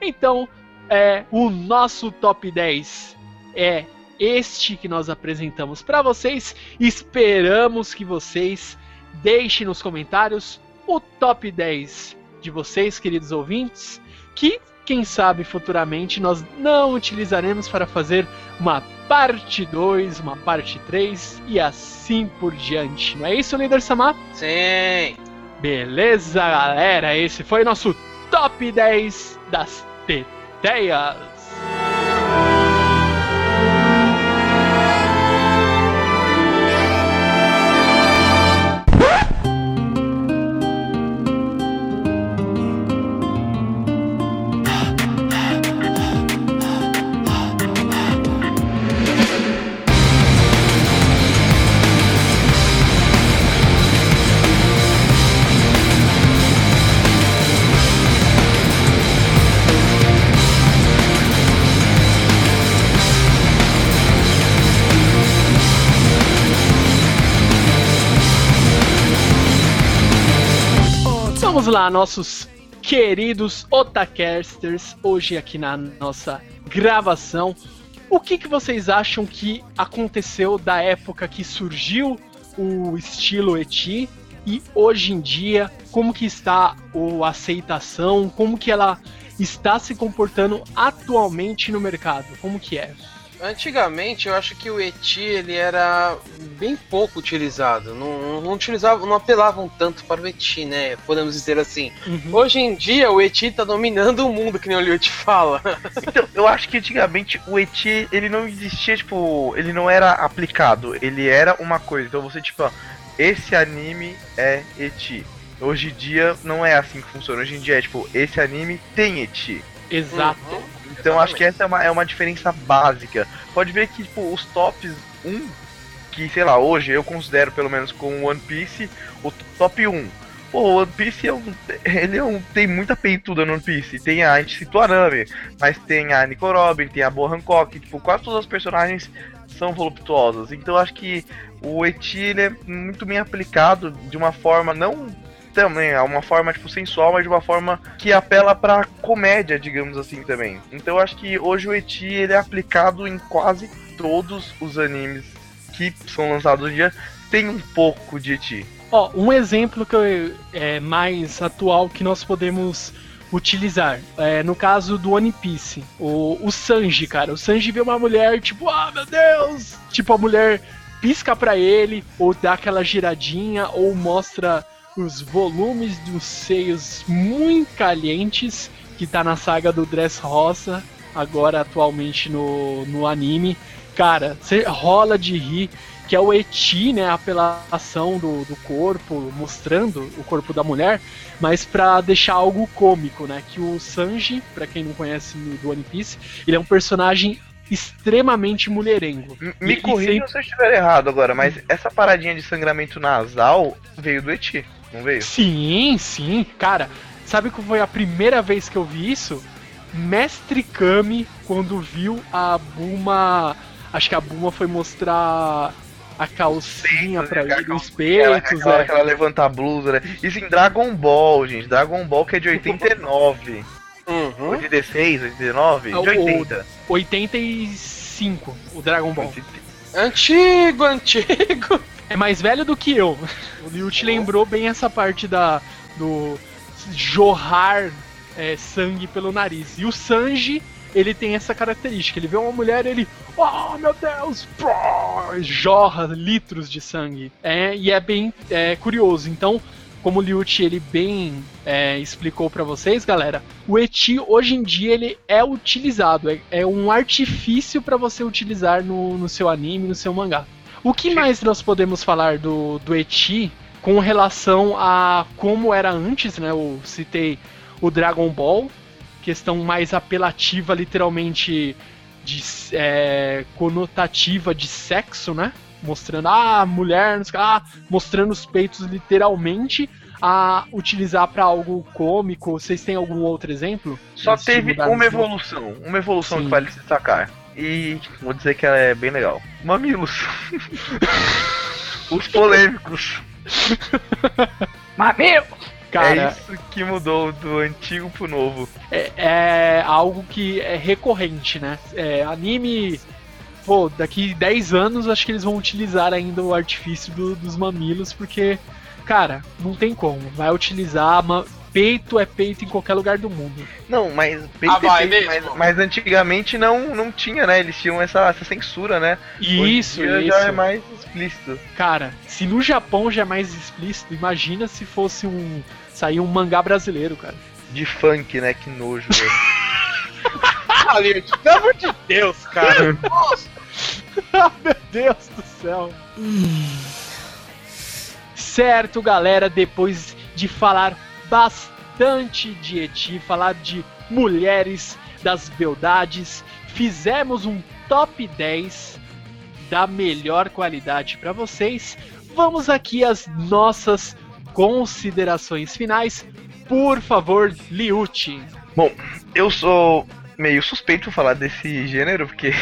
Então, é, o nosso top 10 é este que nós apresentamos para vocês. Esperamos que vocês deixem nos comentários o top 10 de vocês, queridos ouvintes, que quem sabe futuramente nós não utilizaremos para fazer uma parte 2, uma parte 3 e assim por diante. Não é isso, líder Samar? Sim. Beleza, galera? Esse foi o nosso top 10 das teteias. Vamos lá, nossos queridos Otacasters, hoje aqui na nossa gravação. O que, que vocês acham que aconteceu da época que surgiu o estilo Eti e hoje em dia como que está a aceitação, como que ela está se comportando atualmente no mercado? Como que é? Antigamente eu acho que o Eti ele era bem pouco utilizado. Não, não utilizava, não apelavam tanto para o Eti, né? Podemos dizer assim. Hoje em dia o Eti tá dominando o mundo, que nem o Liu te fala. <laughs> Então, eu acho que antigamente o Eti, ele não existia, tipo, ele não era aplicado, ele era uma coisa. Então você, tipo, ó, esse anime é Eti. Hoje em dia não é assim que funciona. Hoje em dia é tipo, esse anime tem Eti. Exato. Uhum. Então acho que essa é uma, é uma diferença básica. Pode ver que, tipo, os tops 1, que sei lá, hoje eu considero pelo menos com One Piece, o top 1. Pô, o One Piece é um, ele é um, tem muita peituda no One Piece. Tem a, a gente citou a Nami, mas tem a Nico Robin, tem a Boa Hancock, tipo, quase todas as personagens são voluptuosas. Então acho que o Eti é muito bem aplicado de uma forma não também, é uma forma tipo sensual, mas de uma forma que apela pra comédia, digamos assim também. Então eu acho que hoje o Eti ele é aplicado em quase todos os animes que são lançados hoje em dia, tem um pouco de Eti. Ó, um exemplo que eu- é mais atual que nós podemos utilizar. É, no caso do One Piece, o, o Sanji, cara. O Sanji vê uma mulher, tipo, ah, meu Deus! Tipo, a mulher pisca pra ele, ou dá aquela giradinha, ou mostra os volumes dos seios muito calientes, que tá na saga do Dress Rosa, agora atualmente no, no anime. Cara, você rola de rir, que é o eti, né, a apelação do, do corpo, mostrando o corpo da mulher, mas pra deixar algo cômico, né, que o Sanji, pra quem não conhece do One Piece, ele é um personagem extremamente mulherengo. Me corrija sempre- se eu estiver errado agora, mas essa paradinha de sangramento nasal veio do Eti, não veio? Sim, sim. Cara, sabe qual foi a primeira vez que eu vi isso? Mestre Kami, quando viu a Buma. Acho que a Buma foi mostrar a calcinha pra ele, os Aquela, peitos, aquela, é. aquela levanta a blusa, né? Isso em Dragon Ball, gente. Dragon Ball que é de 89. Uhum. 86, 89? Ah, o- De 80. 85, o Dragon Ball. Antigo, antigo. <laughs> É mais velho do que eu. O Liu te lembrou bem essa parte da do jorrar é, sangue pelo nariz. E o Sanji, ele tem essa característica. Ele vê uma mulher, ele, oh meu Deus, pró, jorra litros de sangue. É, e é bem é, curioso. Então, como o Liuchi ele bem é, explicou pra vocês, galera, o eti hoje em dia ele é utilizado, é, é um artifício pra você utilizar no, no seu anime, no seu mangá. O que mais nós podemos falar do, do eti com relação a como era antes, né? Eu citei o Dragon Ball, questão mais apelativa, literalmente de é, conotativa de sexo, né? Mostrando ah, mulher, ah, mostrando os peitos literalmente a utilizar pra algo cômico. Vocês têm algum outro exemplo? Só teve uma evolução. Uma evolução Sim. que vale se destacar. E vou dizer que ela é bem legal. Mamilos. <laughs> Os polêmicos. <laughs> Cara, é isso que mudou do antigo pro novo. é, é algo que é recorrente, né? É, anime. Pô, daqui 10 anos acho que eles vão utilizar ainda o artifício do- dos mamilos, porque, cara, não tem como. Vai utilizar. ma- Peito é peito em qualquer lugar do mundo. Não, mas, Ah, vai mas, mesmo? mas antigamente não, não tinha, né? Eles tinham essa, essa censura, né? Hoje em Isso, dia isso. já é mais explícito. Cara, se no Japão já é mais explícito, imagina se fosse um. sair um mangá brasileiro, cara. De funk, né? Que nojo, velho. <laughs> Ah, Liu, pelo amor de Deus, cara. <laughs> <laughs> Meu Deus do céu. Certo, galera, depois de falar bastante de Eti, falar de mulheres das beldades, fizemos um top 10 da melhor qualidade para vocês. Vamos aqui às nossas considerações finais. Por favor, Liuti. Eu sou meio suspeito falar desse gênero, porque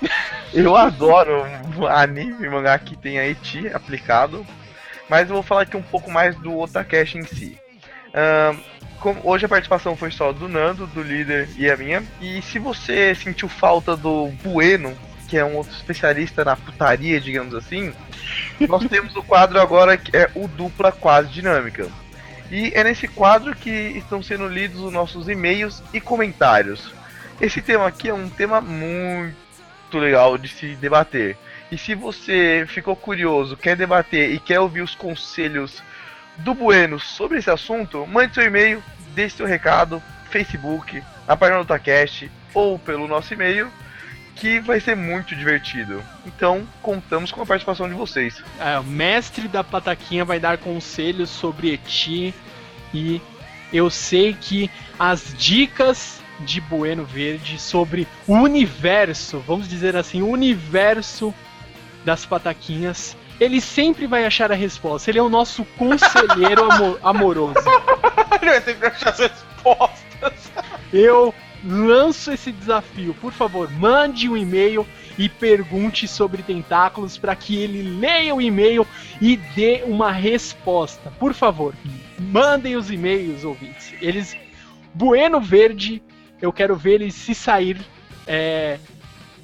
<laughs> eu adoro anime e mangá que tem a Eti aplicado. Mas eu vou falar aqui um pouco mais do Otakashi em si. Como- hoje a participação foi só do Nando, do líder e a minha. E se você sentiu falta do Bueno, que é um outro especialista na putaria, digamos assim, nós <laughs> temos o quadro agora que é o Dupla Quase Dinâmica. E é nesse quadro que estão sendo lidos os nossos e-mails e comentários. Esse tema aqui é um tema muito legal de se debater. E se você ficou curioso, quer debater e quer ouvir os conselhos do Bueno sobre esse assunto, mande seu e-mail, deixe seu recado, Facebook, na página do Otacast ou pelo nosso e-mail, que vai ser muito divertido. Então, contamos com a participação de vocês. É, o mestre da pataquinha vai dar conselhos sobre Eti e eu sei que as dicas de Bueno Verde sobre o universo, vamos dizer assim, o universo das pataquinhas, ele sempre vai achar a resposta. Ele é o nosso conselheiro <laughs> amo- amoroso. Ele vai que achar as respostas. Eu lanço esse desafio. Por favor, mande um e-mail e pergunte sobre tentáculos para que ele leia o e-mail e dê uma resposta. Por favor, mandem os e-mails, ouvintes. Eles. Bueno Verde, eu quero ver ele se sair é,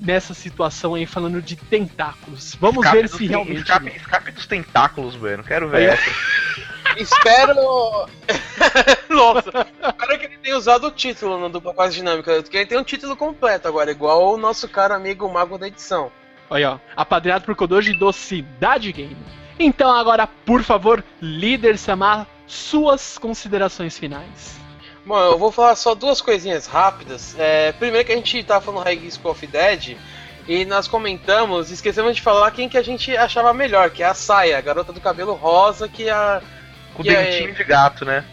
nessa situação aí falando de tentáculos. Vamos Escape ver se realmente. Escape, escape dos tentáculos, bueno. Quero ver essa. <laughs> Espero. <laughs> Nossa, espero que ele tenha usado o título no dupla quase dinâmica. Porque ele tem um título completo agora, igual o nosso caro amigo Mago da edição. Olha, ó, apadrinhado por Kodoji do Cidade Game. Então agora, por favor, líder Samar, suas considerações finais. Bom, eu vou falar só duas coisinhas rápidas. É, primeiro que a gente tava falando High School of Dead e nós comentamos, esquecemos de falar quem que a gente achava melhor, que é a Saia, a garota do cabelo rosa, que a Com E aí? dentinho de gato, né?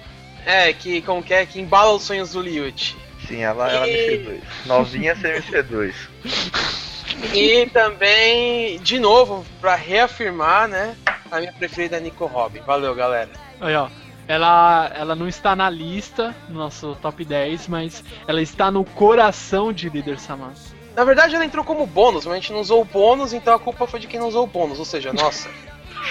é que como que é que embala os sonhos do Liut. Sim, ela, ela é E- MC2. Novinha CMC2. E também, de novo, pra reafirmar, né, a minha preferida Nico Robin. Valeu, galera. Olha, ó, ela, ela não está na lista, no nosso top 10, mas ela está no coração de líder Samar. Na verdade, ela entrou como bônus, mas a gente não usou o bônus, então a culpa foi de quem não usou o bônus, ou seja, nossa.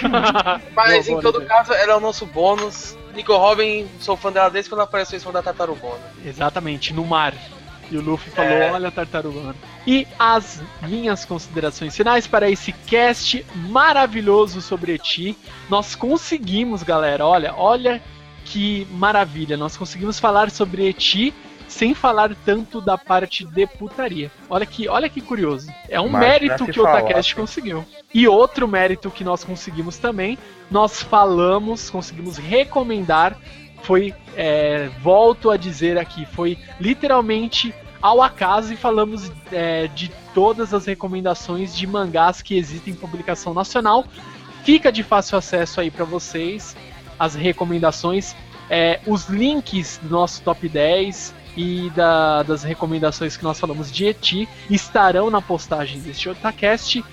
<laughs> Mas Boa, em todo caso, ela é o nosso bônus. Nico Robin, sou fã dela desde quando apareceu em cima da Tartarugona. Exatamente, no mar. E o Luffy falou: É. Olha, tartarugano. E as minhas considerações finais para esse cast maravilhoso sobre Eti. Nós conseguimos, galera. Olha, olha que maravilha. Nós conseguimos falar sobre Eti sem falar tanto da parte de putaria. Olha que, olha que curioso. É um Imagina mérito que o Otacast conseguiu. E outro mérito que nós conseguimos também, nós falamos, conseguimos recomendar foi, é, volto a dizer aqui, foi literalmente ao acaso e falamos é, de todas as recomendações de mangás que existem em publicação nacional. Fica de fácil acesso aí para vocês as recomendações, é, os links do nosso top 10 e da- das recomendações que nós falamos de Eti estarão na postagem deste Otacast.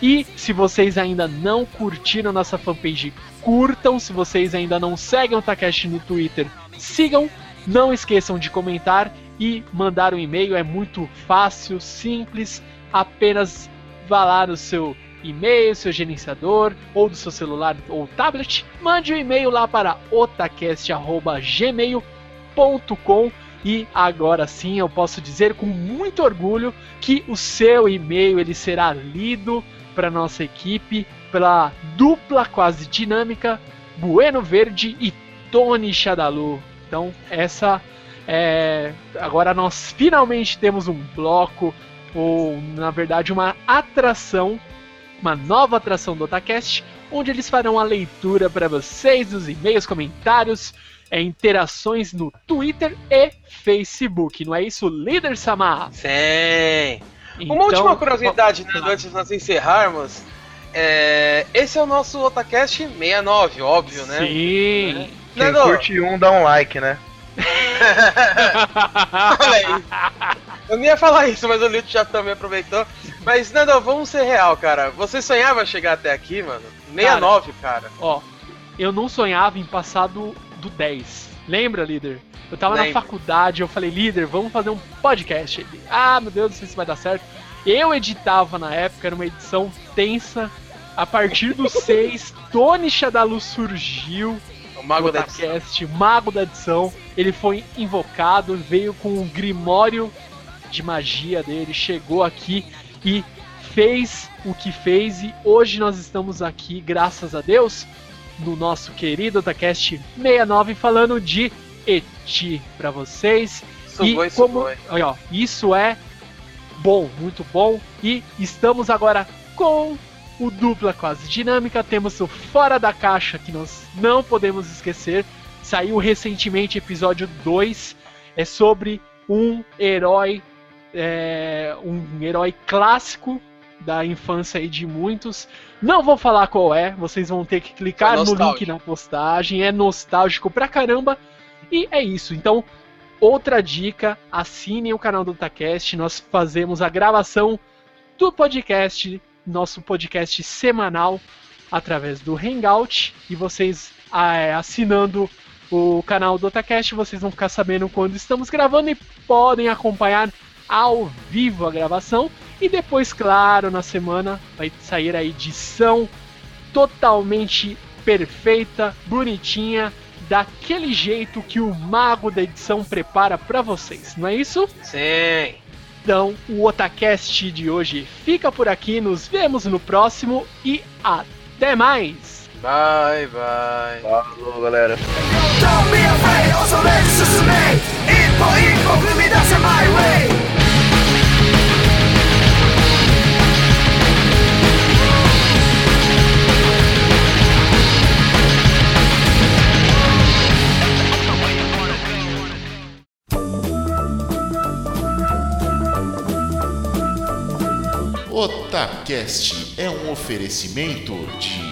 E se vocês ainda não curtiram nossa fanpage, curtam. Se vocês ainda não seguem o Takeshi no Twitter, sigam. Não esqueçam de comentar e mandar um e-mail. É muito fácil, simples. Apenas vá lá no seu e-mail, seu gerenciador, ou do seu celular ou tablet. Mande um e-mail lá para otacast.gmail.com e agora sim eu posso dizer com muito orgulho que o seu e-mail ele será lido para nossa equipe pela dupla quase dinâmica Bueno Verde e Tony Shadalu. Então essa é agora nós finalmente temos um bloco ou na verdade uma atração, uma nova atração do Otacast, onde eles farão a leitura para vocês dos e-mails, comentários, é, interações no Twitter e Facebook. Não é isso, líder Samar? Sim. Então, Uma última curiosidade, né, antes de nós encerrarmos. É, esse é o nosso Otacast 69, óbvio, né? Sim. Quem Nando, curte um, dá um like, né? Olha aí. Eu não ia falar isso, mas o Lito já também aproveitou. Mas, Nando, vamos ser real, cara. Você sonhava chegar até aqui, mano? 69, cara. Ó, eu não sonhava em passar do, do 10. Lembra, líder? Eu tava na Lembro. faculdade, eu falei, líder, vamos fazer um podcast. Ele, ah, meu Deus, não sei se vai dar certo. Eu editava na época, era uma edição tensa. A partir do 6, Tony Shadalu surgiu. O Mago da Otacast, Mago da edição. Ele foi invocado, veio com um grimório de magia dele, chegou aqui e fez o que fez. E hoje nós estamos aqui, graças a Deus, no nosso querido Otacast 69, falando de Eti para vocês. Sugoi, e como, olha, ó, isso é bom, muito bom. E estamos agora com o dupla quase dinâmica. Temos o Fora da Caixa, que nós não podemos esquecer. Saiu recentemente episódio 2. É sobre um herói. é, um herói clássico da infância aí de muitos. Não vou falar qual é, vocês vão ter que clicar É no link na postagem. É nostálgico pra caramba. E é isso. Então, outra dica: assinem o canal do Tacast. Nós fazemos a gravação do podcast, nosso podcast semanal, através do Hangout. E vocês, ah, é, assinando o canal do Otacast, vocês vão ficar sabendo quando estamos gravando e podem acompanhar ao vivo a gravação. E depois, claro, na semana vai sair a edição totalmente perfeita, bonitinha, daquele jeito que o mago da edição prepara pra vocês, não é isso? Sim. Então, o Otacast de hoje fica por aqui, nos vemos no próximo e até mais! Bye, bye. Falou, galera. Otacast é um oferecimento de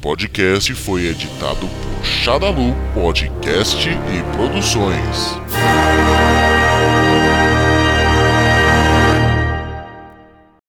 Podcast foi editado por Shadalu Podcast e Produções.